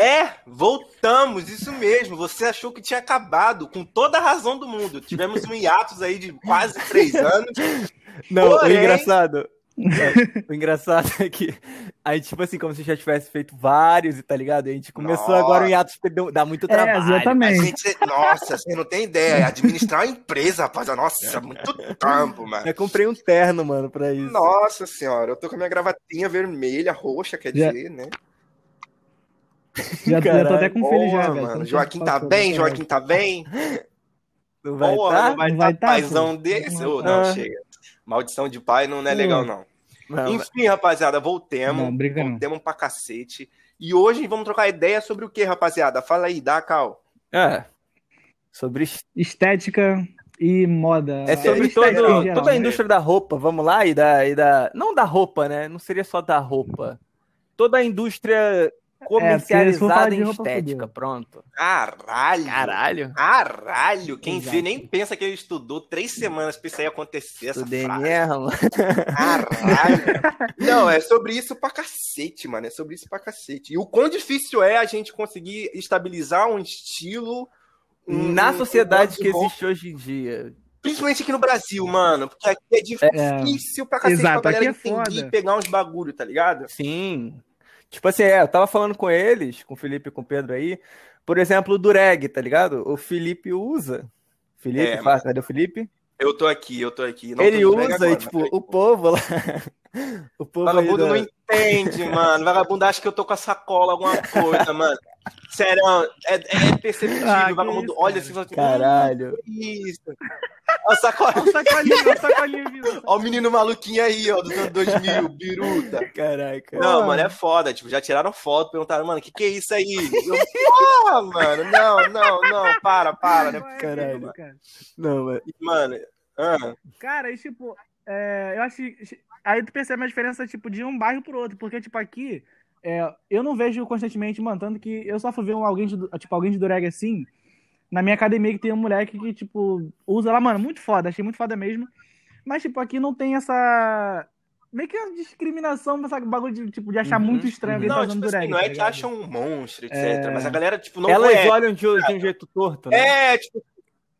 É, voltamos, isso mesmo. Você achou que tinha acabado, com toda a razão do mundo. Tivemos um hiatus aí de quase três anos. Não, Porém... o engraçado. É, o engraçado é que a gente, tipo assim, como se já tivesse feito vários, tá ligado? A gente começou nossa. agora o hiatus, dá muito é, trabalho. É, exatamente. Gente, nossa, você não tem ideia. Administrar uma empresa, rapaz, nossa, é muito tempo, mano. Eu comprei um terno, mano, pra isso. Nossa senhora, eu tô com a minha gravatinha vermelha, roxa, quer dizer, né? Já, já tô até com filho já, velho. Mano, Joaquim tá bem? Joaquim tá bem? Não vai Porra, tá? não vai, vai tá, paizão desse? Não, não ah. chega. Maldição de pai não é legal, não. não Enfim, rapaziada, voltemos. Não, briga voltemos não. pra cacete. E hoje vamos trocar ideia sobre o que, rapaziada? Fala aí, dá, Cal. É. Sobre estética e moda. É sobre todo, geral, toda a né? indústria da roupa, vamos lá, e da, e da. Não da roupa, né? Não seria só da roupa. Toda a indústria Comercializada é, em estética, pronto. Caralho! Caralho! Caralho! Quem Exato. vê nem pensa que ele estudou três semanas pra isso aí acontecer, essa Estudei frase. Mesmo. Caralho! Não, é sobre isso pra cacete, mano. É sobre isso pra cacete. E o quão difícil é a gente conseguir estabilizar um estilo... Um, Na sociedade um que existe hoje em dia. Principalmente aqui no Brasil, mano. Porque aqui é, é. difícil é, pra cacete Exato, pra galera é entender e pegar uns bagulho, tá ligado? Sim. Tipo assim, é, eu tava falando com eles, com o Felipe e com o Pedro aí, por exemplo, do reg, tá ligado? O Felipe usa. Felipe, é, faz, cadê o Felipe? Eu tô aqui, eu tô aqui. Não ele usa agora, e, tipo, o povo lá. o povo Vagabundo não entende, mano. Vagabundo acha que eu tô com a sacola, alguma coisa, mano. Sério, é, é perceptível. Ah, vagabundo isso, olha assim, assim Caralho. isso. Olha a sacolinha. Olha sacolinha, sacolinha, Olha o menino maluquinho aí, ó, dos anos 2000, biruta. Caraca. Não, mano, é foda. Tipo, já tiraram foto, perguntaram, mano, o que que é isso aí? Eu, porra, mano, não, não, não, para, para, né? Caralho. Não, mano. Mano, ah. Cara, e tipo, é, eu acho que aí tu percebe a diferença, tipo, de um bairro pro outro, porque, tipo, aqui, é, eu não vejo constantemente, mano, tanto que eu só fui ver alguém de, tipo, alguém de Dureg assim, na minha academia que tem um moleque que, tipo, usa lá, mano, muito foda, achei muito foda mesmo. Mas, tipo, aqui não tem essa. Meio que uma discriminação, essa bagulho de, tipo, de achar uhum, muito estranho alguém uhum. tá usando tipo dureg. Assim, não é tá que acham um monstro, etc. É... Mas a galera, tipo, não Elas conhece, olham de, de, um jeito torto, né? É, tipo,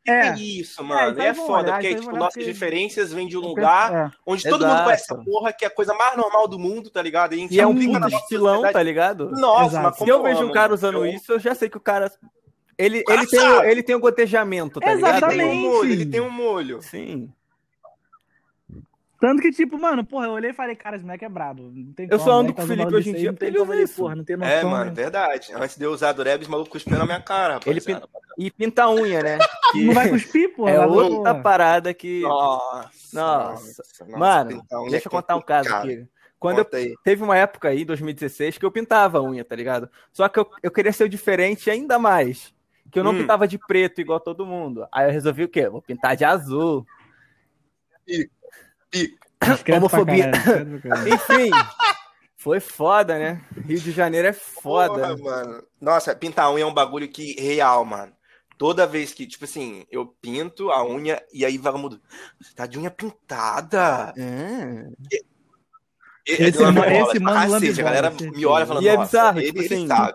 é. é isso, mano. É, é foda, olhar, porque tipo, nossas que... diferenças vêm de um lugar é. onde todo Exato. mundo conhece essa porra, que é a coisa mais normal do mundo, tá ligado? E, e é um puta estilão, tá ligado? Nossa, Exato. mas Se eu vejo um cara usando eu... isso, eu já sei que o cara ele, ele, tem, o, ele tem o gotejamento, tá Exatamente. ligado? Ele tem um molho, ele tem um molho. Sim. Tanto que, tipo, mano, porra, eu olhei e falei, cara, esse moleque é brabo. Não tem eu só ando com o Felipe hoje em dia, ele usa isso. Porra, não tem noção, é, mano, né? verdade. Antes de eu usar Durebs, maluco cuspiu na minha cara, rapaz. Ele pinta... E pinta a unha, né? Que... Não vai cuspir, pô? É outra parada que... Nossa, nossa. nossa mano, deixa eu contar um caso aqui. Quando eu, teve uma época aí, 2016, que eu pintava a unha, tá ligado? Só que eu, eu queria ser diferente ainda mais que eu não hum. pintava de preto igual todo mundo. Aí eu resolvi o quê? Vou pintar de azul. Pica, pica. Homofobia. Enfim, foi foda, né? Rio de Janeiro é foda. Porra, mano. Nossa, pintar unha é um bagulho que real, mano. Toda vez que, tipo assim, eu pinto a unha e aí vagabundo, tá de unha pintada. É. Esse, esse, esse mano a galera me olha falando, e é bizarro, ele, tipo ele assim, sabe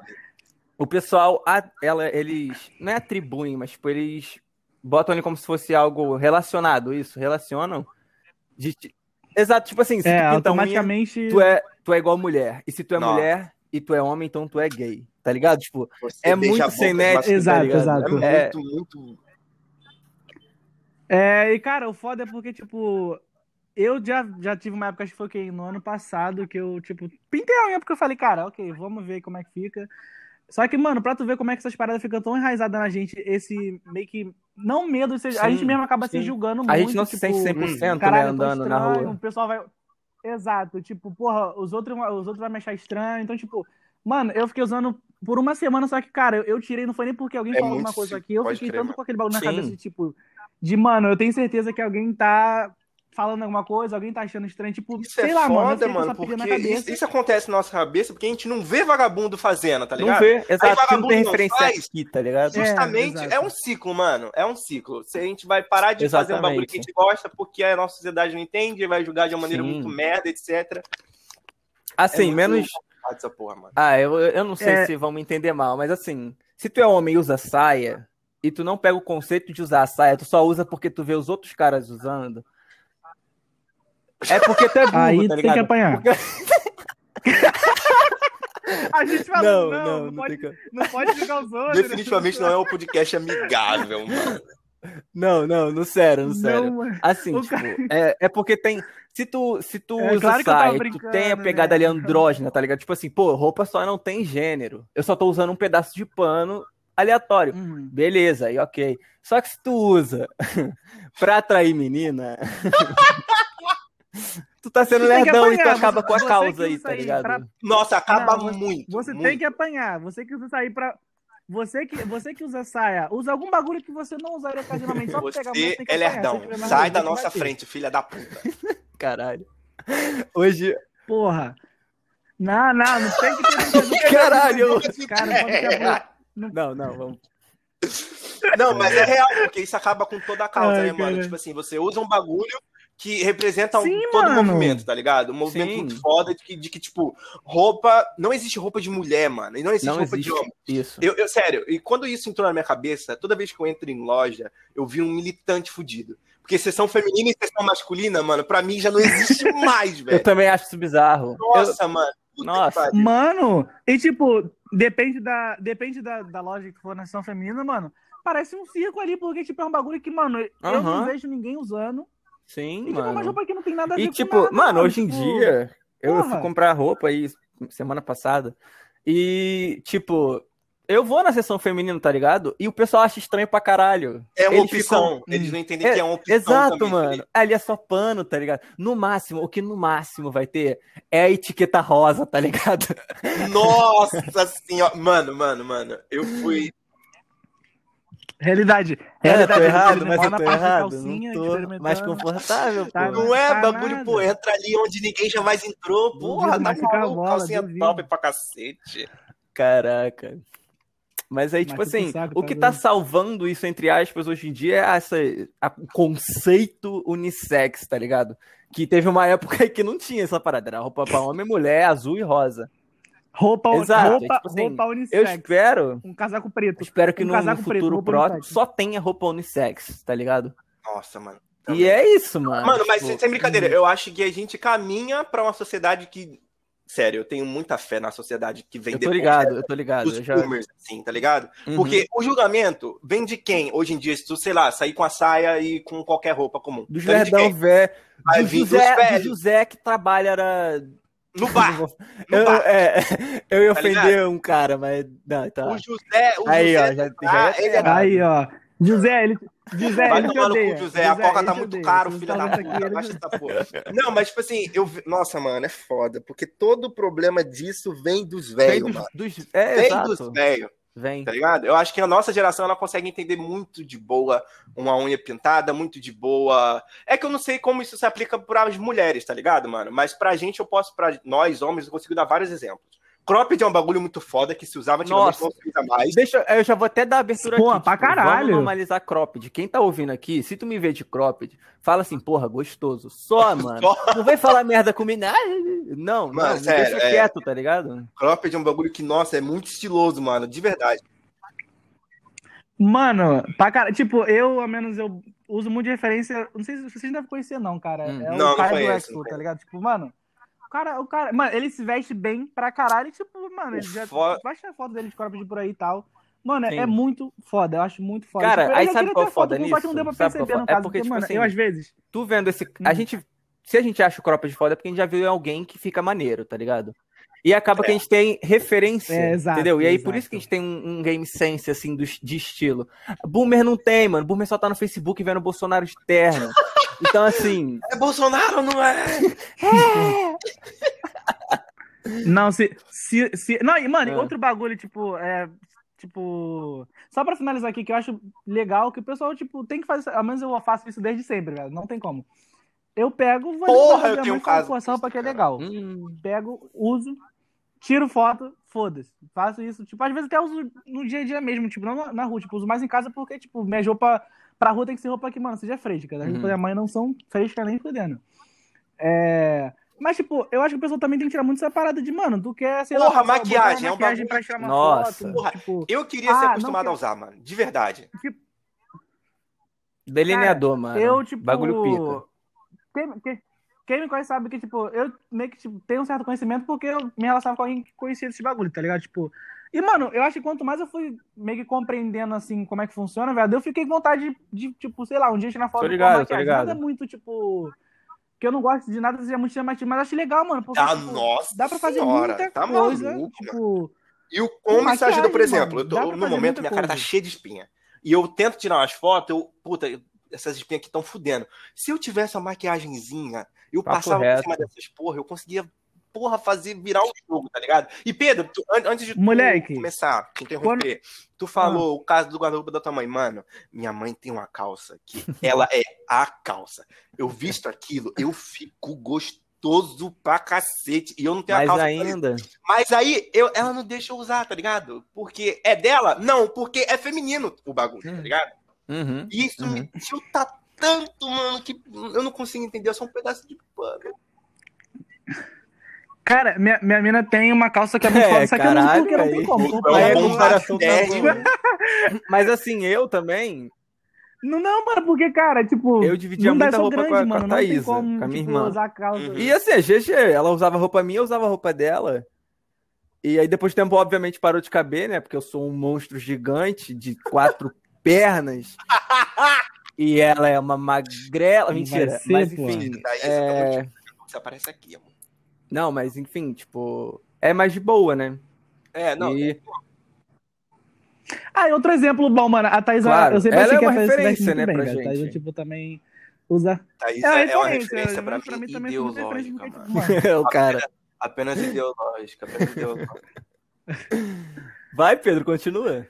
o pessoal, ela, eles não é atribuem, mas tipo, eles botam ali como se fosse algo relacionado, isso, relacionam. De, exato, tipo assim, se é, tu automaticamente... Unha, tu, é, tu é igual mulher. E se tu é não. mulher e tu é homem, então tu é gay. Tá ligado? Tipo, Você é muito sem net. Exato, tá exato. É, é muito, muito. É, e cara, o foda é porque, tipo, eu já, já tive uma época, acho que foi okay, no ano passado, que eu, tipo, pintei a unha porque eu falei, cara, ok, vamos ver como é que fica. Só que, mano, pra tu ver como é que essas paradas ficam tão enraizadas na gente, esse meio que. Não medo, sim, a gente mesmo acaba sim. se julgando muito. A gente não tipo, se sente 100% hum, caralho, né, andando estranho, na rua. O pessoal vai. Exato, tipo, porra, os outros, os outros vão me achar estranho. Então, tipo, mano, eu fiquei usando por uma semana, só que, cara, eu, eu tirei, não foi nem porque alguém é falou alguma coisa aqui. Eu fiquei tanto com aquele bagulho na cabeça tipo, de, mano, eu tenho certeza que alguém tá falando alguma coisa, alguém tá achando estranho, tipo, isso sei é lá, foda, mano, mano porque isso, isso, acontece na nossa cabeça porque a gente não vê vagabundo fazendo, tá ligado? Não vê, exato, Aí, não tem referência faz, aqui, tá ligado? Justamente, é, é, um ciclo, mano, é um ciclo. Se a gente vai parar de Exatamente. fazer um bagulho que a gente gosta porque a nossa sociedade não entende, vai julgar de uma maneira Sim. muito merda, etc. Assim, é menos essa porra, mano. Ah, eu, eu não sei é... se vão me entender mal, mas assim, se tu é homem e usa saia, e tu não pega o conceito de usar a saia, tu só usa porque tu vê os outros caras usando. É porque tu é burro, Aí tá tem que apanhar. Porque... A gente fala, não, não, não, não, pode, que... não pode ligar os outros. Definitivamente não é um podcast amigável, mano. Não, não, no sério, no sério. Não, assim, tipo, cara... é, é porque tem. Se tu, se tu é, usa claro saia, tu tem a pegada né? ali andrógena, tá ligado? Tipo assim, pô, roupa só não tem gênero. Eu só tô usando um pedaço de pano aleatório. Uhum. Beleza, aí ok. Só que se tu usa pra atrair menina. tu tá sendo lerdão e tu acaba você, com a causa aí, tá ligado? Pra... Nossa, acaba não, muito. Você muito. tem que apanhar. Você que usa sair pra. Você que, você que usa saia, usa algum bagulho que você não usaria ocasionalmente. Só você pegar, você é lerdão. Sai da nossa frente, filha da puta. Caralho. Hoje. Porra. Não, não, não tem que ter. Caralho! Cara, não, não, vamos. Não, mas é real, porque isso acaba com toda a causa, Ai, né, mano? Tipo assim, você usa um bagulho que representa Sim, um, todo o movimento, tá ligado? Um movimento Sim. muito foda de que, de que, tipo, roupa. Não existe roupa de mulher, mano. E não existe não roupa existe de homem. Isso. Eu, eu, sério, e quando isso entrou na minha cabeça, toda vez que eu entro em loja, eu vi um militante fudido. Porque sessão feminina e sessão masculina, mano, pra mim já não existe mais, velho. Eu também acho isso bizarro. Nossa, eu... mano. Nossa. Mano, e tipo, depende da, depende da, da loja que for na sessão feminina, mano. Parece um circo ali, porque, tipo, é um bagulho que, mano, eu uhum. não vejo ninguém usando. Sim, e, tipo, mano. uma roupa que não tem nada a ver e, tipo, nada, mano, hoje em tipo... dia, eu fui comprar roupa aí semana passada. E, tipo, eu vou na sessão feminina, tá ligado? E o pessoal acha estranho pra caralho. É uma Eles opção. Ficam... Eles não entendem é, que é uma opção. Exato, também, mano. Ali é só pano, tá ligado? No máximo, o que no máximo vai ter é a etiqueta rosa, tá ligado? Nossa senhora. Mano, mano, mano. Eu fui. Realidade. É, realidade, tô errado, mas eu tô errado. Calcinha, não tô mais confortável, tá, Não é tá bagulho, nada. pô, entra ali onde ninguém jamais entrou, porra, tá maluco, calcinha top pra cacete. Caraca. Mas aí, tipo assim, sabe, o tá que tá salvando isso, entre aspas, hoje em dia é essa, a, o conceito unissex, tá ligado? Que teve uma época aí que não tinha essa parada, era roupa pra homem, mulher, azul e rosa. Roupa, Exato, roupa, é, tipo assim, roupa unissex. Eu espero. Um casaco preto. Espero que um no futuro próximo só tenha roupa unissex, tá ligado? Nossa, mano. Também. E é isso, mano. Mano, mas tipo, sem brincadeira, eu acho que a gente caminha para uma sociedade que Sério, eu tenho muita fé na sociedade que vem eu tô ligado, eu tô ligado. Dos já... boomers, assim, tá ligado? Uhum. Porque o julgamento vem de quem, hoje em dia, se tu, sei lá, sair com a saia e com qualquer roupa comum? Do Verdão Vé. Do José, do José que trabalha era... No bar. No eu, bar. É, eu ia tá ofender ligado? um cara, mas. Não, tá. O José. O aí, José, ó, já, já ah, ele é... Aí, ó. José, ele. José, Vai ele tomar no cu, José. A coca tá muito odeia. caro, filha da puta. Baixa essa porra. Não, mas tipo assim, eu. Nossa, mano, é foda. Porque todo o problema disso vem dos velhos, mano. Dos... É, vem exato. dos velhos. Vem. Tá ligado? Eu acho que a nossa geração ela consegue entender muito de boa uma unha pintada, muito de boa. É que eu não sei como isso se aplica para as mulheres, tá ligado, mano? Mas pra gente, eu posso, para nós, homens, eu consigo dar vários exemplos. Cropped é um bagulho muito foda que se usava antigamente, não se mais. Deixa, eu já vou até dar abertura Pô, aqui. pra tipo, caralho. Vamos normalizar cropped. Quem tá ouvindo aqui, se tu me vê de cropped, fala assim, porra, gostoso. Só, mano. Não vem falar merda comigo. Não, mano, não, sério, deixa é... quieto, tá ligado? Cropped é um bagulho que, nossa, é muito estiloso, mano, de verdade. Mano, pra cara, tipo, eu, ao menos, eu uso muito de referência. Não sei se vocês devem conhecer, não, cara. Hum. É não, o cara do Expo, tá ligado? Tipo, mano, cara, o cara, mano, ele se veste bem pra caralho. E, tipo, mano, ele já foda... vai achar foto dele de cropped por aí e tal. Mano, Sim. é muito foda, eu acho muito foda. Cara, tipo, aí sabe qual é foda nisso? Só que não deu pra perceber no é porque, porque tipo mano, assim, eu às vezes... Tu vendo esse... A hum. gente... Se a gente acha o cropped foda é porque a gente já viu alguém que fica maneiro, tá ligado? E acaba é. que a gente tem referência, é, exato, entendeu? E aí, exato. por isso que a gente tem um, um, game sense, assim, do, de estilo. Boomer não tem, mano. Boomer só tá no Facebook vendo Bolsonaro externo. Então, assim... É Bolsonaro, não é? é! não, se... se, se... Não, e, mano, é. outro bagulho, tipo... É, tipo... Só pra finalizar aqui, que eu acho legal, que o pessoal, tipo, tem que fazer... Ao menos eu faço isso desde sempre, velho. Não tem como. Eu pego, vou Porra, eu tenho um caso. Forção porque é legal. Hum. Pego, uso, tiro foto, foda-se. Faço isso, tipo, às vezes até uso no dia a dia mesmo, tipo, não na, na rua, tipo, uso mais em casa porque, tipo, minha roupa pra rua tem que ser roupa que, mano, seja fresca. As uhum. roupas da mãe não são frescas nem fudendo. É... Mas, tipo, eu acho que o pessoal também tem que tirar muito essa parada de, mano, tu quer, sei Porra, lá, maquiagem, é um maquiagem pra tirar uma Nossa. foto. Porra, tipo, eu queria ah, ser acostumado a usar, mano. De verdade. Tipo, Delineador, cara, mano. Eu, tipo. Bagulho pica. Quem, quem, quem, me conhece sabe que, tipo, eu meio que tipo, tenho um certo conhecimento porque eu me relacionava com alguém que conhecia esse bagulho, tá ligado? Tipo. E, mano, eu acho que quanto mais eu fui meio que compreendendo, assim, como é que funciona, velho, eu fiquei com vontade de, de, tipo, sei lá, um dia tirar foto tô ligado, tô ligado. Nada é muito, tipo que eu não gosto de nada seja muito chamativo, mas acho legal, mano. Porque, ah, tipo, nossa dá pra fazer senhora, muita tá coisa. Maluco, tipo. E o como isso ajuda, por exemplo, eu tô, no momento minha coisa. cara tá cheia de espinha. E eu tento tirar umas fotos, eu, puta, essas espinhas aqui estão fudendo. Se eu tivesse uma maquiagemzinha, eu Papo passava reto. por cima dessas porra, eu conseguia, porra, fazer virar o jogo, tá ligado? E Pedro, tu, antes de Moleque, começar, te interromper, quando... tu falou ah. o caso do guarda-roupa da tua mãe. Mano, minha mãe tem uma calça que ela é a calça. Eu visto aquilo, eu fico gostoso pra cacete. E eu não tenho Mas a calça. ainda. Mas aí eu, ela não deixa eu usar, tá ligado? Porque é dela? Não, porque é feminino o bagulho, tá ligado? Uhum, e isso uhum. me tilta tanto, mano, que eu não consigo entender. É só um pedaço de pano. Cara, minha, minha mina tem uma calça que é muito é, foda, só que eu não, porque não tem como. É, é Mas assim, eu também. Não, não, mano, porque, cara, tipo. Eu dividia muita roupa grande, com a, mano, com a Thaísa, como, com a minha tipo, irmã. Usar calça. Uhum. E assim, a GG, ela usava roupa minha, eu usava roupa dela. E aí, depois de tempo, obviamente, parou de caber, né? Porque eu sou um monstro gigante de quatro pernas. e ela é uma magrela. Mentira. Ser, mas enfim. é... Você aparece aqui, amor. Não, mas enfim, tipo. É mais de boa, né? É, não. E... Ah, e outro exemplo bom, mano. A Thaís, claro, eu sempre ela é uma referência, né, bem, pra gente. A Thaís, tipo, também usa. Thaís é, é uma referência pra, pra mim, também ideológica, mano. mano. o cara. Apenas, apenas ideológica, apenas ideológica. Vai, Pedro, continua.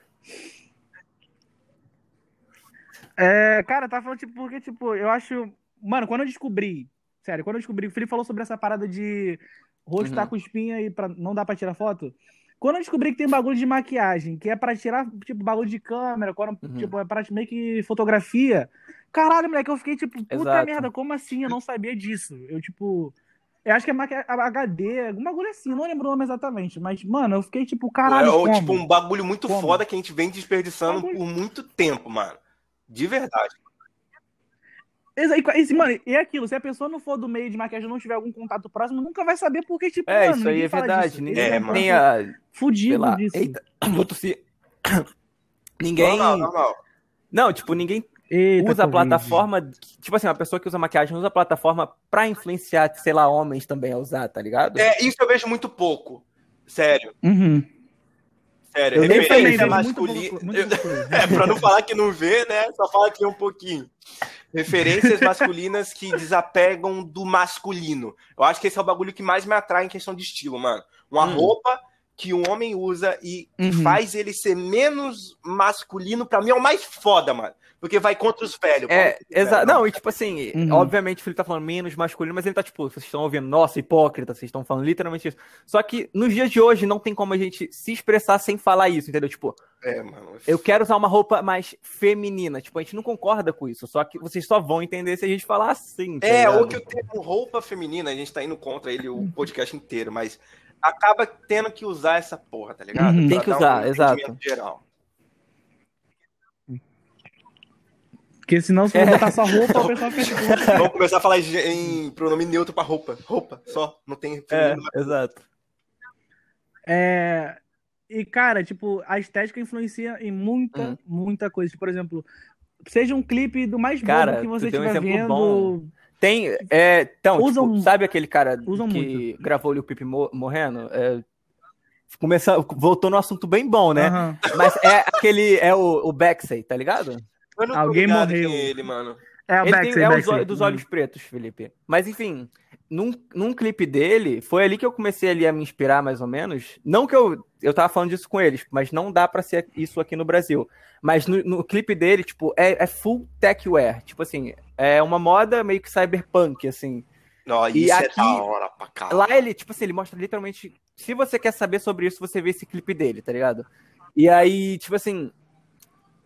É, cara, tá falando, tipo, porque, tipo, eu acho. Mano, quando eu descobri. Sério, quando eu descobri. O Felipe falou sobre essa parada de rosto tá uhum. tá com espinha e pra, não dá pra tirar foto. Quando eu descobri que tem bagulho de maquiagem, que é pra tirar, tipo, bagulho de câmera, quando, uhum. tipo, é pra meio que fotografia. Caralho, moleque, eu fiquei tipo, puta Exato. merda, como assim? Eu não sabia disso. Eu, tipo. Eu acho que é HD, algum bagulho assim, não lembro o nome exatamente. Mas, mano, eu fiquei tipo, caralho. É, como? tipo, um bagulho muito como? foda que a gente vem desperdiçando bagulho... por muito tempo, mano. De verdade. E, mano, e é aquilo, se a pessoa não for do meio de maquiagem não tiver algum contato próximo, nunca vai saber porque, tipo, é, mano, isso aí é verdade. Ninguém é, mano. Tem a... Fudido lá, disso. Eita, vou tossir. Ninguém... Não, não, não. Não, tipo, ninguém Eita, usa a plataforma. Tipo assim, uma pessoa que usa maquiagem usa a plataforma pra influenciar, sei lá, homens também a usar, tá ligado? É, isso eu vejo muito pouco. Sério. Uhum. Sério, eu referência masculina. é, pra não falar que não vê, né? Só fala que é um pouquinho. Referências masculinas que desapegam do masculino. Eu acho que esse é o bagulho que mais me atrai em questão de estilo, mano. Uma hum. roupa que um homem usa e uhum. faz ele ser menos masculino, pra mim é o mais foda, mano. Porque vai contra os velhos. É, exato. Não, e tipo assim, uhum. obviamente o Felipe tá falando menos masculino, mas ele tá tipo, vocês estão ouvindo, nossa, hipócrita, vocês estão falando literalmente isso. Só que nos dias de hoje não tem como a gente se expressar sem falar isso, entendeu? Tipo, é, mano. Eu quero usar uma roupa mais feminina. Tipo, a gente não concorda com isso. Só que vocês só vão entender se a gente falar assim. Tá é, ou que eu tenho roupa feminina, a gente tá indo contra ele o podcast inteiro, mas acaba tendo que usar essa porra, tá ligado? Uhum, tem que usar, um exato. Geral. Porque senão, se você botar só roupa, o pessoal fica. Vamos começar a falar em pronome neutro pra roupa. Roupa, só. Não tem. É, exato. É. E, cara, tipo, a estética influencia em muita, uhum. muita coisa. Tipo, por exemplo, seja um clipe do mais cara, que você estiver um vendo. Bom. Tem. É, então, usam, tipo, sabe aquele cara que muito. gravou o Pipe morrendo? É, começou, voltou no assunto bem bom, né? Uhum. Mas é aquele. É o, o Baxey, tá ligado? Alguém morreu. É ele, mano. É, o ele tem, é os, dos olhos pretos, Felipe. Mas enfim, num, num clipe dele, foi ali que eu comecei ali a me inspirar mais ou menos. Não que eu, eu tava falando disso com eles, mas não dá para ser isso aqui no Brasil. Mas no, no clipe dele, tipo, é, é, full tech wear. Tipo assim, é uma moda meio que cyberpunk, assim. Não, e isso aqui, é da hora pra caralho. Lá ele, tipo assim, ele mostra literalmente. Se você quer saber sobre isso, você vê esse clipe dele, tá ligado? E aí, tipo assim,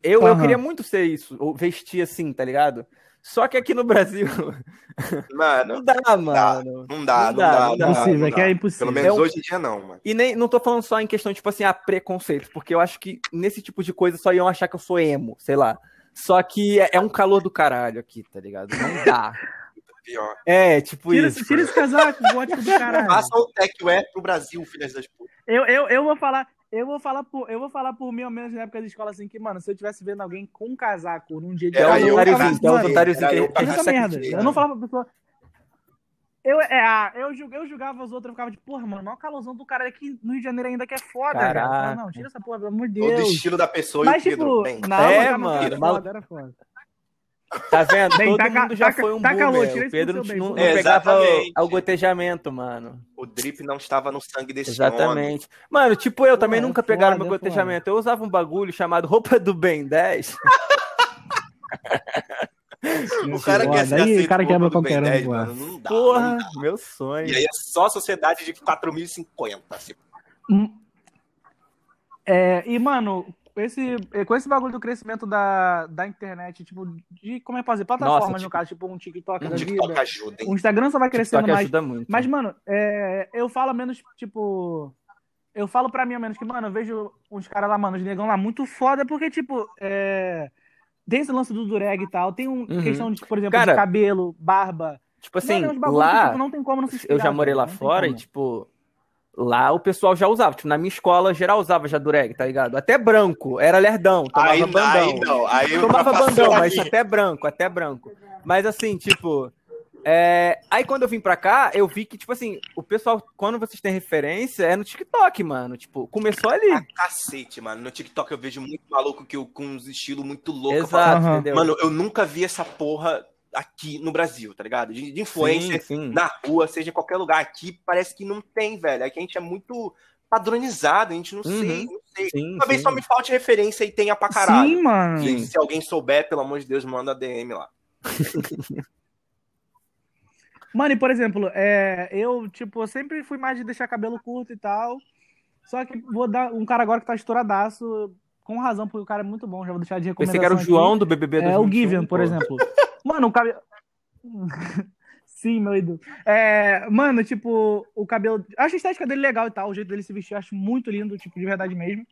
eu, uhum. eu queria muito ser isso, ou vestir assim, tá ligado? Só que aqui no Brasil. Mano, não dá, mano. Não dá, não dá. Não dá, não impossível, é que é impossível. Pelo menos hoje em dia, não, mano. E nem, não tô falando só em questão, tipo assim, a preconceito, porque eu acho que nesse tipo de coisa só iam achar que eu sou emo, sei lá. Só que é, é um calor do caralho aqui, tá ligado? Não dá. Pior. É, tipo tira, isso. Tira esse casaco, gótico do caralho. Faça o Tech Wear pro Brasil, filhas das putas. Eu, eu, eu vou falar, eu vou falar por, eu vou falar por mim, ao menos na época da escola, assim, que, mano, se eu tivesse vendo alguém com um casaco num dia de aula, eu, eu, eu, eu, eu, essa merda. Eu não falava pra pessoa. Eu, é, eu, eu julgava os outros, eu ficava de, porra, mano, maior calorzão do cara aqui no Rio de Janeiro ainda que é foda, cara. Não, tira essa porra, pelo amor de Deus. O estilo da pessoa Mas, e o Pedro, tipo, Não, é, mano. Era foda, era foda. Tá vendo? Bem, Todo tá, mundo já tá, foi um tá calor, O Pedro não, não é, pegava o, o, gotejamento, mano. O drip não estava no sangue desse Exatamente. Homem. Mano, tipo eu, também nunca pegaram meu gotejamento. Eu usava um bagulho chamado roupa do Ben 10. o cara quer ser aceito o cara quebra qualquer um, mano. Não dá, Porra, não dá. meu sonho. E aí é só a sociedade de 4.050. Assim. Hum. É, e, mano, esse, eh, com esse bagulho do crescimento da, da internet, tipo, de como é fazer plataformas, Nossa, tipo, no caso, tipo um TikTok um da TikTok vida. Ajuda, hein? O Instagram só vai crescendo mais. Ajuda muito. Mas, mano, é, eu falo menos, tipo. Eu falo pra mim ao menos que, mano, eu vejo uns caras lá, mano, os negão lá muito foda, porque, tipo, é, tem esse lance do dureg e tal, tem um, uhum. questão de, por exemplo, Cara, de cabelo, barba. Tipo assim, mano, lá. tipo, não tem como não se inspirar, Eu já morei lá fora e, tipo Lá o pessoal já usava, tipo, na minha escola geral usava já dureg, tá ligado? Até branco, era lerdão, tomava aí, bandão. Aí não, aí tomava bandão, mas até branco, até branco. Mas assim, tipo, é... aí quando eu vim pra cá, eu vi que, tipo assim, o pessoal, quando vocês têm referência, é no TikTok, mano. Tipo, começou ali. Ah, cacete, mano. No TikTok eu vejo muito maluco que eu, com uns estilos muito loucos. Exato, entendeu? Mano, eu nunca vi essa porra aqui no Brasil, tá ligado? De, de influência sim, sim. na rua, seja em qualquer lugar. Aqui parece que não tem, velho. Aqui a gente é muito padronizado, a gente não uhum. sei, não sei. Sim, Talvez só me falte referência e tenha pra caralho. Sim, mano. E, se alguém souber, pelo amor de Deus, manda DM lá. Mano, e por exemplo, é, eu, tipo, sempre fui mais de deixar cabelo curto e tal. Só que vou dar um cara agora que tá estouradaço, com razão, porque o cara é muito bom, já vou deixar de recomendação. Pensei que era o João aqui. do BBB É, o Given, por exemplo. Mano, o cabelo. Sim, meu ídolo. É, mano, tipo, o cabelo. acho a estética dele legal e tal, o jeito dele se vestir, acho muito lindo, tipo, de verdade mesmo.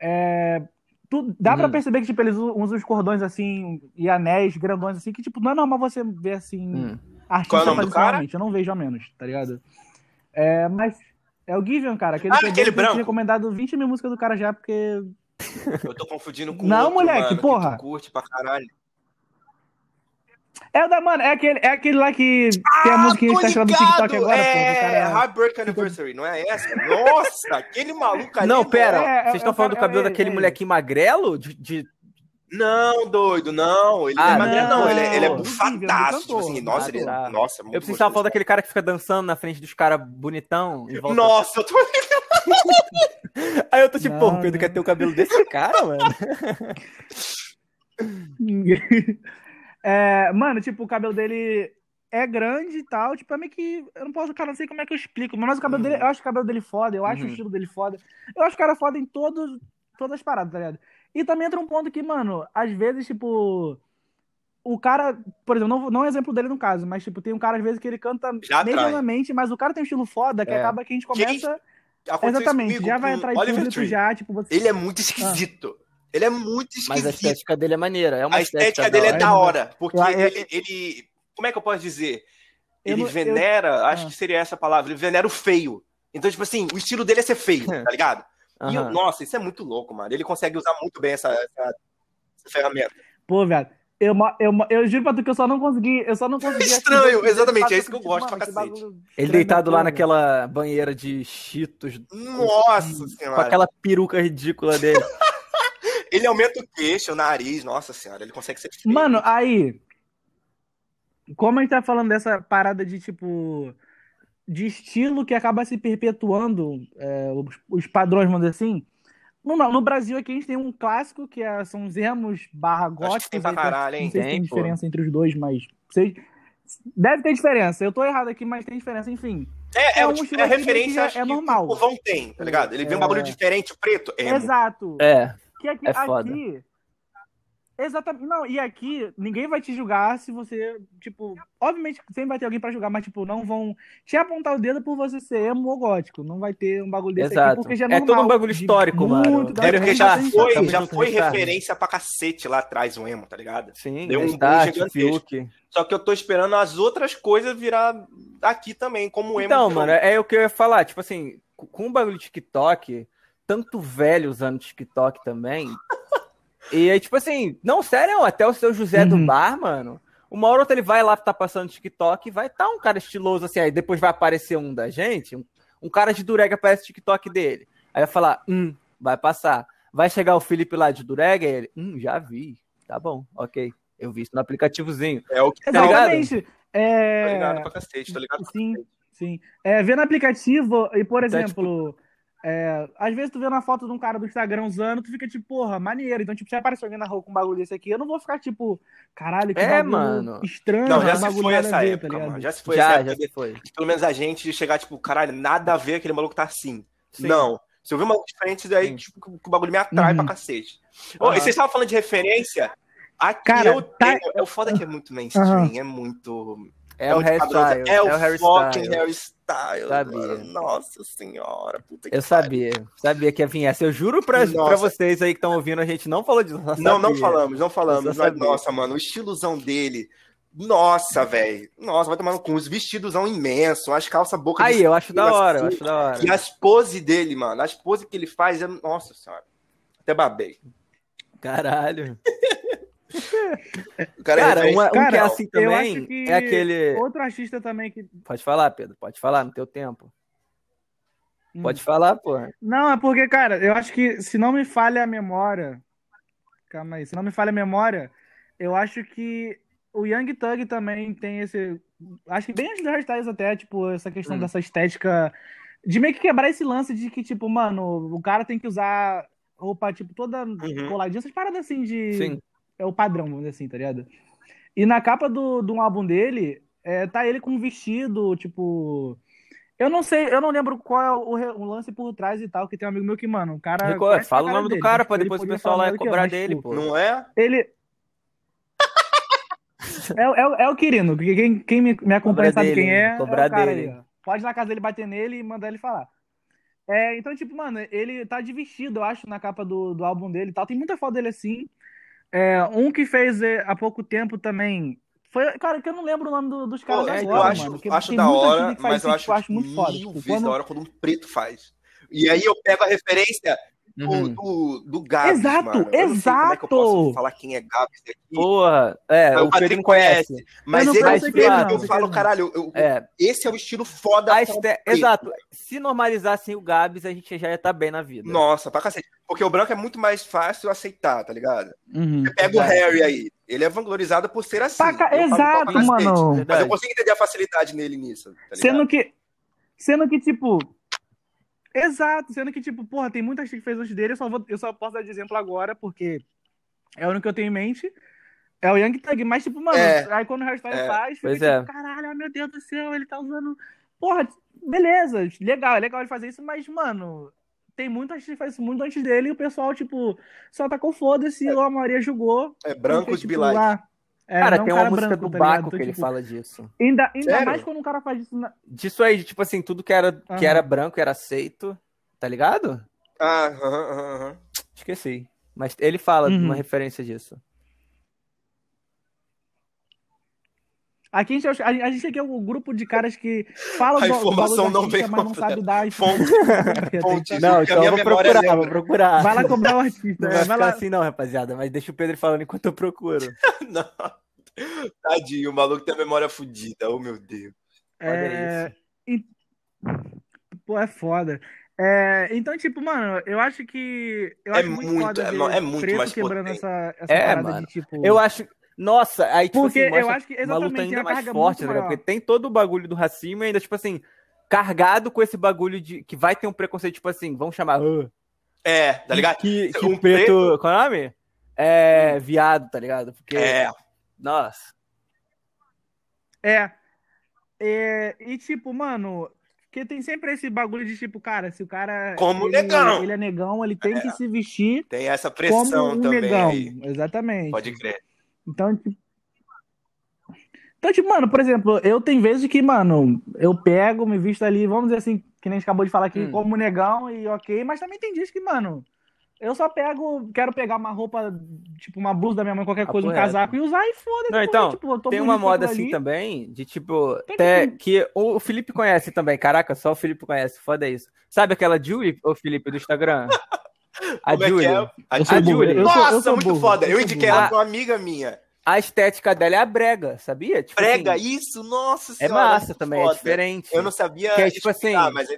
É, tu, dá uhum. pra perceber que, tipo, eles usam os cordões assim e anéis grandões assim, que, tipo, não é normal você ver assim. Hum. Artista Qual é o cara? Eu não vejo a menos, tá ligado? É, mas. É o Givian, cara. Aquele, ah, aquele branco. Eu recomendado 20 mil músicas do cara já, porque. Eu tô confundindo com Não, outro, moleque, mano, porra. curte pra caralho. É o da, mano, é aquele, é aquele lá que ah, tem a música que está no TikTok agora. É, pô, Heartbreak Anniversary, não é essa? Nossa, aquele maluco ali. Não, pera, é, vocês estão é, falando do cabelo é, daquele molequinho magrelo? De, de... Não, doido, não. Ele ah, não é magrelo, não. Ele, é, ele é bufadaço. Tipo assim, nossa, ele, ah, nossa, muito Eu precisava falar daquele cara que fica dançando na frente dos caras bonitão. Nossa, eu tô. Aí eu tô tipo, pô, o Pedro quer ter o cabelo desse cara, mano. É, mano, tipo, o cabelo dele é grande e tal. Tipo, é meio que. Eu não posso, cara, não sei como é que eu explico. Mas o cabelo uhum. dele. Eu acho o cabelo dele foda. Eu acho uhum. o estilo dele foda. Eu acho o cara foda em todos, todas as paradas, tá ligado? E também entra um ponto que, mano, às vezes, tipo. O cara, por exemplo, não, não é exemplo dele no caso, mas, tipo, tem um cara, às vezes, que ele canta medianamente, mas o cara tem um estilo foda que é. acaba que a gente começa. Que Exatamente, já vai entrar em público já, tipo, você... Ele é muito esquisito. Ah. Ele é muito esquisito. Mas a estética dele é maneira. É uma a estética, estética dele é da hora. Porque ele, ele, Como é que eu posso dizer? Ele eu, venera. Eu... Acho ah. que seria essa palavra. Ele venera o feio. Então, tipo assim, o estilo dele é ser feio, tá ligado? Uhum. E, eu, nossa, isso é muito louco, mano. Ele consegue usar muito bem essa, essa, essa ferramenta. Pô, velho. Eu, eu, eu juro pra tu que eu só não consegui. Eu só não consegui. Estranho, exatamente. É isso que eu gosto mano, pra cacete. Ele deitado lá naquela banheira de cheetos. Nossa senhora. Com aquela peruca ridícula dele. Ele aumenta o queixo, o nariz, nossa senhora, ele consegue ser. Feio. Mano, aí. Como a gente tá falando dessa parada de tipo. De estilo que acaba se perpetuando é, os, os, padrões, vamos dizer assim. No, no Brasil aqui a gente tem um clássico que é, são os emos barra góticos. Tem pra caralho, hein? Não sei tem, se tem pô. diferença entre os dois, mas. Vocês... Deve ter diferença. Eu tô errado aqui, mas tem diferença, enfim. É, é, é, um é referência é, é normal. O vão tem, tá ligado? Ele vê um bagulho é. diferente, preto. Emo. Exato. É. Que aqui, é foda. aqui Exatamente. Não, e aqui ninguém vai te julgar se você, tipo, obviamente sempre vai ter alguém para julgar, mas tipo, não vão te apontar o dedo por você ser emo ou gótico. Não vai ter um bagulho desse Exato. aqui, porque já é, é todo um bagulho histórico, mano. É porque já foi, já foi referência pra cacete lá atrás o emo, tá ligado? Sim, Deu um start, gigantesco. Só que eu tô esperando as outras coisas virar aqui também, como emo. Então, mano, é o que eu ia falar, tipo assim, com o bagulho de TikTok, tanto velho usando TikTok também, e aí, tipo assim, não, sério, até o seu José uhum. do bar, mano. Uma hora ou outra ele vai lá, tá passando TikTok, vai tá um cara estiloso assim, aí depois vai aparecer um da gente, um, um cara de durega aparece o TikTok dele. Aí vai falar, hum, vai passar. Vai chegar o Felipe lá de durega e ele, hum, já vi. Tá bom, ok. Eu vi isso no aplicativozinho. É o que tá Exatamente. É... Tô ligado pra cacete, tô ligado Sim, sim. É, ver no aplicativo, e por exemplo, então, tipo é, às vezes tu vê uma foto de um cara do Instagram usando, tu fica tipo, porra, maneiro. Então, tipo, se aparece alguém na rua com um bagulho desse aqui, eu não vou ficar tipo, caralho, que é, mano. estranho. Não, já se foi essa ver, tá época, tá mano. Já se foi já, essa já foi. Pelo menos a gente chegar, tipo, caralho, nada a ver, aquele maluco tá assim. Sim. Não. Se eu ver uma diferente daí, tipo, que o bagulho me atrai uhum. pra cacete. Uhum. Oh, e vocês estavam falando de referência? Aqui cara, eu tá... tenho. É o foda que é muito mainstream, uhum. é muito. É, é o hairstyle. É, é o, Harry fucking hairstyle. Sabia. Nossa senhora, puta que Eu sabia. Sabia que ia vir essa. Eu juro pra, pra vocês aí que estão ouvindo, a gente não falou disso. Não, não falamos, não falamos. Mas, nossa, mano, o estilozão dele. Nossa, velho. Nossa, vai tomar no cu. Os vestidosão imenso, as calças boca Aí, eu acho da hora, assim, eu acho da hora. E as poses dele, mano. As poses que ele faz é. Nossa senhora. Até babei. Caralho. cara, cara, uma, um cara, que é assim também é aquele. Outro artista também que. Pode falar, Pedro, pode falar no teu tempo. Hum. Pode falar, pô. Não, é porque, cara, eu acho que se não me falha a memória. Calma aí, se não me falha a memória, eu acho que o Young Thug também tem esse. Acho que bem antes do hairstyles até, tipo, essa questão hum. dessa estética. De meio que quebrar esse lance de que, tipo, mano, o cara tem que usar roupa, tipo, toda uhum. coladinha, essas paradas assim de. Sim é o padrão, vamos dizer assim, tá ligado? E na capa do, do álbum dele, é, tá ele com um vestido, tipo. Eu não sei, eu não lembro qual é o, o, lance por trás e tal, que tem um amigo meu que, mano, o cara. Record, fala o nome dele, do cara pra depois o pessoal lá cobrar dele, tipo, pô. Não é? Ele. é, é, é o Quirino, quem, quem me, me acompanha sabe dele, quem é. Cobrar é dele. Aí, Pode ir na casa dele bater nele e mandar ele falar. É, então, tipo, mano, ele tá de vestido, eu acho, na capa do, do álbum dele e tal. Tem muita foto dele assim. É, um que fez é, há pouco tempo também. Foi, cara, que eu não lembro o nome do, dos caras Pô, agora, eu acho, mano. acho da hora, mas eu acho, eu acho muito foda. Tipo, quando... da hora quando um preto faz. E aí eu pego a referência uhum. do, do Gabs, Exato, mano. exato. como é que eu posso falar quem é Gabs aqui. Porra, é, o, o Pedro conhece. conhece. Mas ele é preto, eu falo, caralho, eu, é. esse é o estilo foda. Este... Exato. Se normalizassem o Gabs, a gente já ia estar tá bem na vida. Nossa, pra cacete. Porque o branco é muito mais fácil aceitar, tá ligado? Uhum, Você pega o Harry aí. Ele é vanglorizado por ser assim. Paca... Exato, mano. Mas eu consigo entender a facilidade nele nisso. Tá sendo que. Sendo que, tipo, Exato, sendo que, tipo, porra, tem muita gente que fez antes dele, eu só, vou, eu só posso dar de exemplo agora, porque é o único que eu tenho em mente. É o Young Thug, mas, tipo, mano, é, aí quando o hairstyle é, faz, fica pois tipo, é. caralho, meu Deus do céu, ele tá usando. Porra, beleza, legal, é legal ele fazer isso, mas, mano, tem muita gente que faz isso muito antes dele e o pessoal, tipo, só tacou foda-se, é. a Maria julgou. É branco de tipo, lá, é, cara, tem uma música branco, do tá Baco então, que tipo, ele fala disso. Ainda, ainda mais quando um cara faz isso. Na... Disso aí, tipo assim, tudo que era, uhum. que era branco era aceito, tá ligado? Ah, aham, aham, aham. Esqueci. Mas ele fala uhum. uma referência disso. Aqui a gente, a gente aqui é um grupo de caras que falam a informação não vem mas não sabe dar fonte. fonte não, então eu vou procurar, lembra. vou procurar. Vai lá cobrar o artista. Não vai, vai lá assim não, rapaziada, mas deixa o Pedro falando enquanto eu procuro. não. Tadinho, o maluco tem a memória fodida, oh meu Deus. É... E... Pô, é foda. É, então, tipo, mano, eu acho que. Eu é acho muito, muito é, é, muito mais quebrando potente. essa, essa é, mano. De, tipo... Eu acho. Nossa, aí tipo porque assim, eu acho que uma luta ainda mais forte, né? Porque tem todo o bagulho do racismo e ainda, tipo assim, carregado com esse bagulho de que vai ter um preconceito, tipo assim, vamos chamar. Uh, é, tá ligado? Que, que o preto, preto. Qual é o nome? É viado, tá ligado? Porque. É. Nossa. É. é. E tipo, mano, Porque tem sempre esse bagulho de tipo, cara, se o cara. Como ele, negão. Ele é negão, ele tem é. que se vestir. Tem essa pressão um também. Negão. Aí. Exatamente. Pode crer. Então, tipo. Então, tipo, mano, por exemplo, eu tenho vezes que, mano, eu pego, me visto ali, vamos dizer assim, que nem a gente acabou de falar aqui, hum. como negão e ok, mas também tem dias que, mano, eu só pego, quero pegar uma roupa, tipo, uma blusa da minha mãe, qualquer coisa, um casaco e usar e foda-se. Não, então, tipo, tem uma moda assim ali. também, de tipo, até que o Felipe conhece também, caraca, só o Felipe conhece, foda isso. Sabe aquela Julie, o Felipe, do Instagram? A Como Julie. É é? A, a Julie. Nossa, muito burro, foda. Eu indiquei ela pra uma amiga minha. A estética dela é a brega, sabia? Tipo brega, assim, isso? Nossa senhora. É massa também, é foda. é diferente. Eu não sabia que é, tipo assim, mas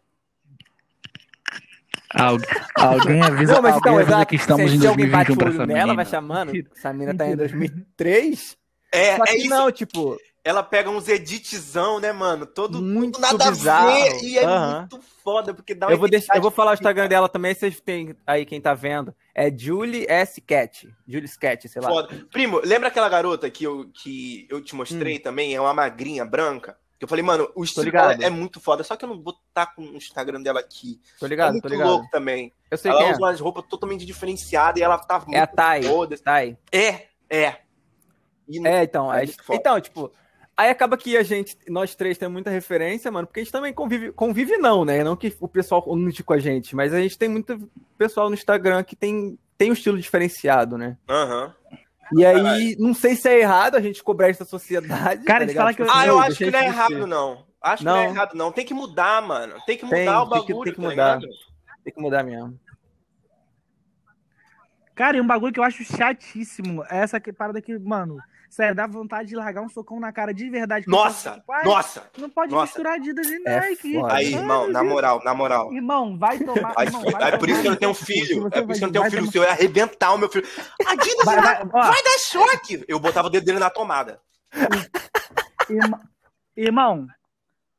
Algu alguém avisa, não, mas então, alguém avisa que estamos em 2021 pra essa nela, vai chamando. Essa mina tá em 2003. É, Só que é isso. não, tipo... Ela pega uns editzão, né, mano? Todo muito nada bizarro. a ver e é uhum. muito foda, porque dá eu vou, deixar, eu vou falar o Instagram dela também, vocês têm aí quem tá vendo. É Julie S. Cat. Julie Cat, sei lá. Foda. Primo, lembra aquela garota que eu, que eu te mostrei hum. também? É uma magrinha branca? Que eu falei, mano, o estilo é muito foda, só que eu não vou estar tá com o Instagram dela aqui. Tô ligado, é muito tô ligado. louco também. Eu sei ela é. usa umas roupas totalmente diferenciadas e ela tá muito É a Thay. foda. Thay. É, é. E é, então, é, então, tipo, aí acaba que a gente, nós três temos muita referência, mano, porque a gente também convive, convive não, né? Não que o pessoal unite com a gente, mas a gente tem muito pessoal no Instagram que tem, tem um estilo diferenciado, né? Aham. Uhum. E aí, não sei se é errado a gente cobrar essa sociedade. Cara, tá fala que eu... Ah, eu acho que não é errado, não. Acho não. que não é errado, não. Tem que mudar, mano. Tem que mudar tem, o bagulho. Tem que, tem que tá mudar. Tem que mudar mesmo. Cara, e um bagulho que eu acho chatíssimo é essa que, parada que, mano, sério, dá vontade de largar um socão na cara de verdade. Nossa! Tipo, nossa! Não pode nossa. misturar Adidas e é Nike. Foda. Aí, irmão, na moral, na moral. Irmão, vai tomar. Aí, irmão, vai é por isso que eu não tenho filho. É por isso que eu não tenho filho. Se eu ia arrebentar o meu filho. Adidas vai, vai, vai dar choque! Eu botava o dedo dele na tomada. Irmão,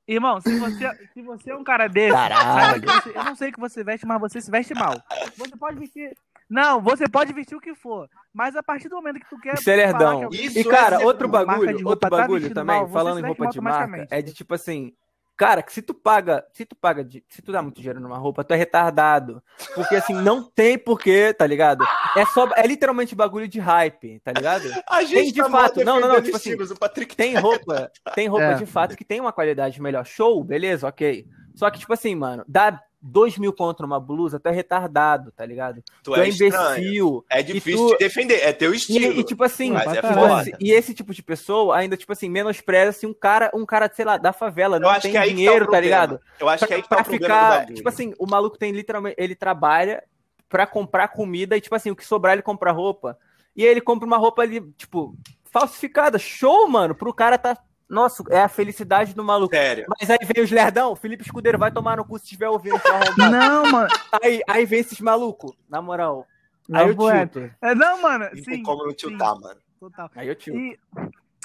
Irmão, se você, se você é um cara desse, você, eu não sei que você veste, mas você se veste mal. Você pode vestir. Não, você pode vestir o que for. Mas a partir do momento que tu quer. Celerdão. É e, cara, outro bagulho, outro tá bagulho também, mal, falando em roupa de marca, é de tipo assim, Cara, que se tu paga, se tu paga, de, se tu dá muito dinheiro numa roupa, tu é retardado. Porque assim, não tem porquê, tá ligado? É só, é literalmente bagulho de hype, tá ligado? A gente tem de tá fato, não, não, não, tipo assim, o Patrick tem roupa, tem roupa é. de fato que tem uma qualidade melhor. Show, beleza, ok. Só que, tipo assim, mano, dá dois mil contra uma blusa, tu é retardado, tá ligado? Tu, tu é, é imbecil. É difícil tu... de defender, é teu estilo. E, e tipo assim, mas é foda. e esse tipo de pessoa ainda, tipo assim, menospreza assim, um cara, um cara, sei lá, da favela, Eu não tem dinheiro, tá, tá, ligado? Eu acho pra, que aí que tá o ficar, Tipo assim, o maluco tem literalmente, ele trabalha pra comprar comida e, tipo assim, o que sobrar ele compra roupa. E aí ele compra uma roupa ali, tipo, falsificada. Show, mano, pro cara tá nossa, é a felicidade do maluco. Sério. Mas aí vem os lerdão, Felipe Escudeiro vai tomar no cu se estiver ouvindo Não, mano. Aí, aí vem esses malucos, na moral. Aí eu tilto. É, não, mano. Não sim, tem como não tiltar, sim. mano. Total. Aí eu tilto. E...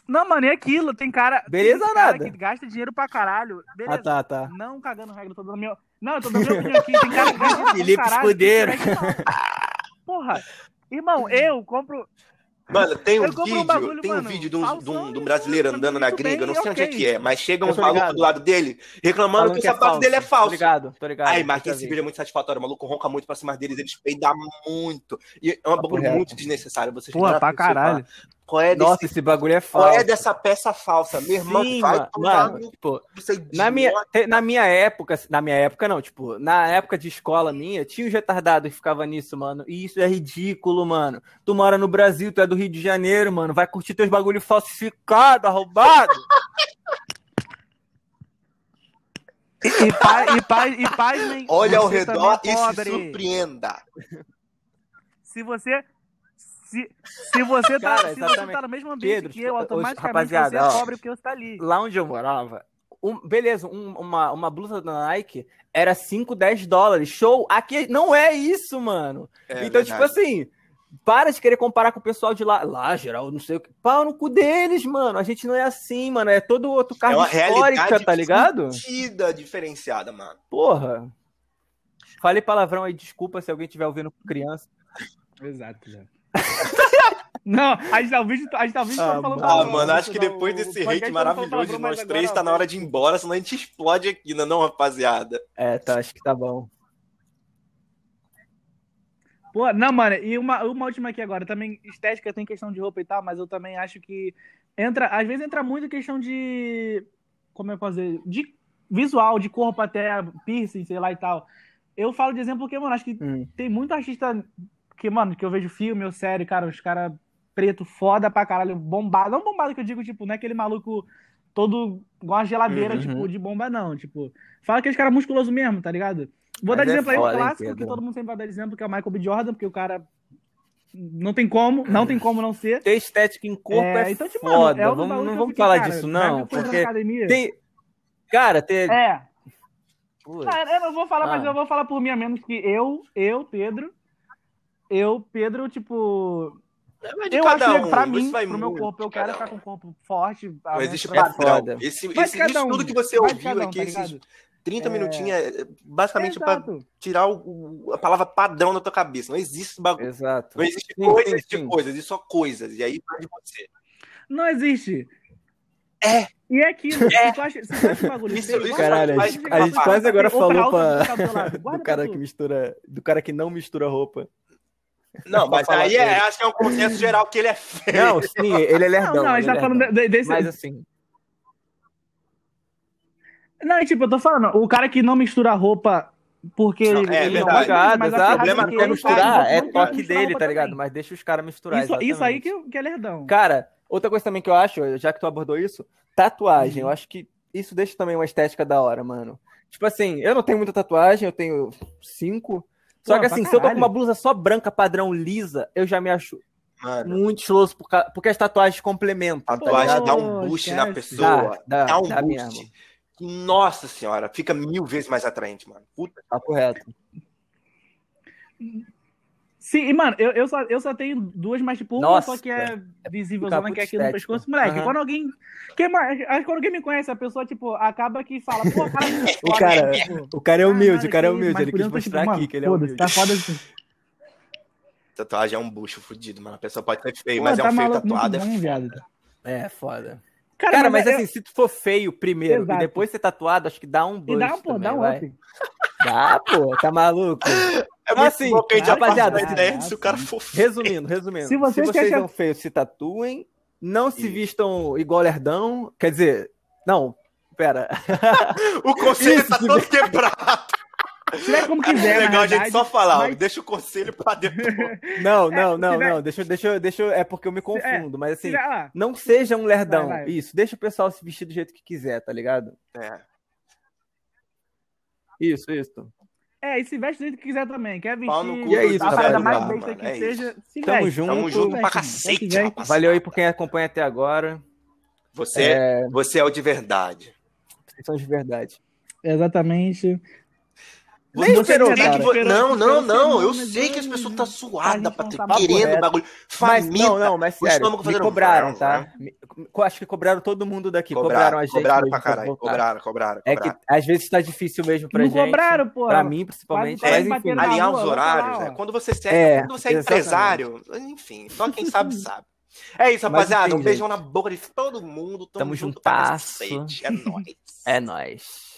Não, mano, é aquilo. Tem cara. Beleza, tem cara nada. que gasta dinheiro pra caralho. Beleza. Ah, tá, tá. Não cagando regra, tô dando meu. Não, eu tô dando opinião aqui. Tem cara que gasta Felipe Escudeiro. Porra. Irmão, eu compro. Mano, tem um vídeo, um bagulho, tem um mano, vídeo de um, de, um, de um, brasileiro andando na gringa, não sei okay. onde é que é, mas chega uns malucos do lado dele reclamando que, que, o é sapato é dele é falso. Tô ligado, tô ligado. Aí, mas esse vídeo é muito satisfatório, o maluco ronca muito pra cima deles, eles peidam muito. E é um bagulho muito desnecessário. Vocês Pô, pra caralho. Qual é desse, Nossa, esse bagulho é falso. Qual é dessa peça falsa? Meu irmão, Sim, vai mano, tipo, na minha, na minha época, na minha época não, tipo, na época de escola minha, tinha um retardado que ficava nisso, mano. E isso é ridículo, mano. Tu mora no Brasil, tu é do Rio de Janeiro, mano. Vai curtir teus bagulho falsificado, arrombado. E, paz, e, paz, e paz, nem, Olha ao redor e se surpreenda. Se você se, se você tá, Cara, se você tá no mesmo ambiente Pedro, que eu, automaticamente rapaziada, você é pobre porque você tá ali. Lá onde eu morava, um, beleza, um, uma, uma blusa da Nike era 5, 10 dólares. Show! Aqui não é isso, mano. É, então, tipo verdade. tipo assim, para de querer comparar com o pessoal de lá. Lá, geral, não sei o que. Pau no cu deles, mano. A gente não é assim, mano. É todo outro carro é histórica, tá ligado? diferenciada, mano. Porra. Falei palavrão aí, desculpa se alguém estiver ouvindo criança. Exato, já. Não, a gente tá ouvindo, a gente tá ouvindo ah, falando Ah, mano, acho que depois desse hate maravilhoso de nós três, tá na hora de ir embora, senão a gente explode aqui, não, é não rapaziada? É, tá, acho que tá bom. Pô, não, mano, e uma, uma última aqui agora. Também, estética tem questão de roupa e tal, mas eu também acho que entra, às vezes entra muito questão de. Como eu posso dizer? De visual, de corpo até, piercing, sei lá e tal. Eu falo de exemplo porque, mano, acho que hum. tem muito artista que, mano, que eu vejo filme ou série, cara, os caras preto foda pra caralho, bombado. Não bombado que eu digo, tipo, não é aquele maluco todo igual uma geladeira, uhum. tipo, de bomba, não. Tipo, fala aqueles caras musculoso mesmo, tá ligado? Vou Mas dar é exemplo aí, um clássico, hein, que todo mundo sempre vai dar exemplo, que é o Michael B. Jordan, porque o cara não tem como, não tem como não ser. Ter estética em corpo é, é então, tipo, foda. é vamos, não vamos falar cara, disso, não. Porque tem... Cara, ter... É. Cara, eu não vou falar, ah. mas eu vou falar por mim a menos que eu, eu, Pedro, eu, Pedro, tipo... É eu acho que pra mim, pro meu corpo, eu quero ficar com um corpo forte. Não existe padrão. Esse, esse, um, tudo que você ouviu aqui, tá esses 30 é... minutinhos é basicamente para tirar o, a palavra padrão da tua cabeça. Não existe bagulho. Exato. Não existe sim, coisas sim, sim. de coisas, existe só coisas. E aí vai de você. Não existe. É. E é aquilo. É. Se tu acha, se tu acha bagulho isso, isso Caralho, a gente, a gente quase agora falou pra... do cara que mistura. Do cara que não mistura roupa. Não, mas aí é, acho que é um consenso geral que ele é feio. Não, sim, ele é lerdão. Não, não a gente tá é falando desse. Mas assim. Não, e tipo, eu tô falando, o cara que não mistura roupa porque não, ele, é, ele verdade, não mas o problema é misturar, é toque dele, tá ligado? Também. Mas deixa os caras misturar. Isso, isso aí que, que é lerdão. Cara, outra coisa também que eu acho, já que tu abordou isso, tatuagem. Uhum. Eu acho que isso deixa também uma estética da hora, mano. Tipo assim, eu não tenho muita tatuagem, eu tenho cinco. Só Pô, que assim, se eu tô com uma blusa só branca, padrão lisa, eu já me acho Mano. muito estiloso, porque as tatuagens complementam. A tá tatuagem tá dá um boost na pessoa. Dá, dá, dá um dá boost. Mesmo nossa senhora, fica mil vezes mais atraente, mano. Puta. Tá correto. Sim, mano, eu, eu, só, eu só tenho duas, mas tipo, uma Nossa, só que é visível, zona que é aqui no pescoço. Moleque, uhum. quando alguém. Que, quando alguém me conhece, a pessoa, tipo, acaba que fala, pô, cara. o, cara tipo, o cara é humilde, o cara é humilde. Ele quis mostrar tipo, aqui mano, que ele é humilde. Tá foda assim. Tatuagem é um bucho fudido, mano. A pessoa pode ser feio, mas tá é um feio tatuado. É, é foda. Cara, Cara mas, mas é assim, se tu for feio primeiro Exato. e depois ser tatuado, acho que dá um. E dá, pô, também, dá um up. Dá, pô, tá maluco? É muito assim, bom rapaziada, ideia, se o cara for feio. Resumindo, resumindo. Se vocês, se vocês são feios, se tatuem, não se vistam igual lerdão, quer dizer, não, pera. o conselho Isso, tá todo quebrado. Tiver como quiser. É legal a gente só falar, mas... deixa o conselho pra dentro. Não, não, é, não, tiver... não. Deixa, deixa, deixa. É porque eu me confundo, é, mas assim, tiver... não seja um lerdão. Vai, vai. Isso, deixa o pessoal se vestir do jeito que quiser, tá ligado? É. Isso, isso. É, e se veste do jeito que quiser também. Quer vestir. Cu, e é isso, a parada mais besta que é seja. Se Tamo veste. junto. Tamo junto pra cacete, Valeu aí por quem acompanha até agora. Você é, você é o de verdade. Vocês são de verdade. Exatamente. Você Nem esperou. Que... Não, não, não. Eu sei que as pessoas estão suadas pra ter, querendo bagulho. Família. Não, não, mas sério, me cobraram, tá? Né? Acho que cobraram todo mundo daqui. Cobraram, cobraram a gente. Cobraram pra caralho. Cobraram, cobraram, É que às vezes tá difícil mesmo pra não gente. cobraram, pô. Pra mim, principalmente. Mas, enfim. Alinhar os horários, né? Quando você é, quando você é empresário, enfim, só quem sabe sabe. É isso, rapaziada. Um beijão na boca de todo mundo. Tamo, Tamo juntasso. É nóis. É nóis.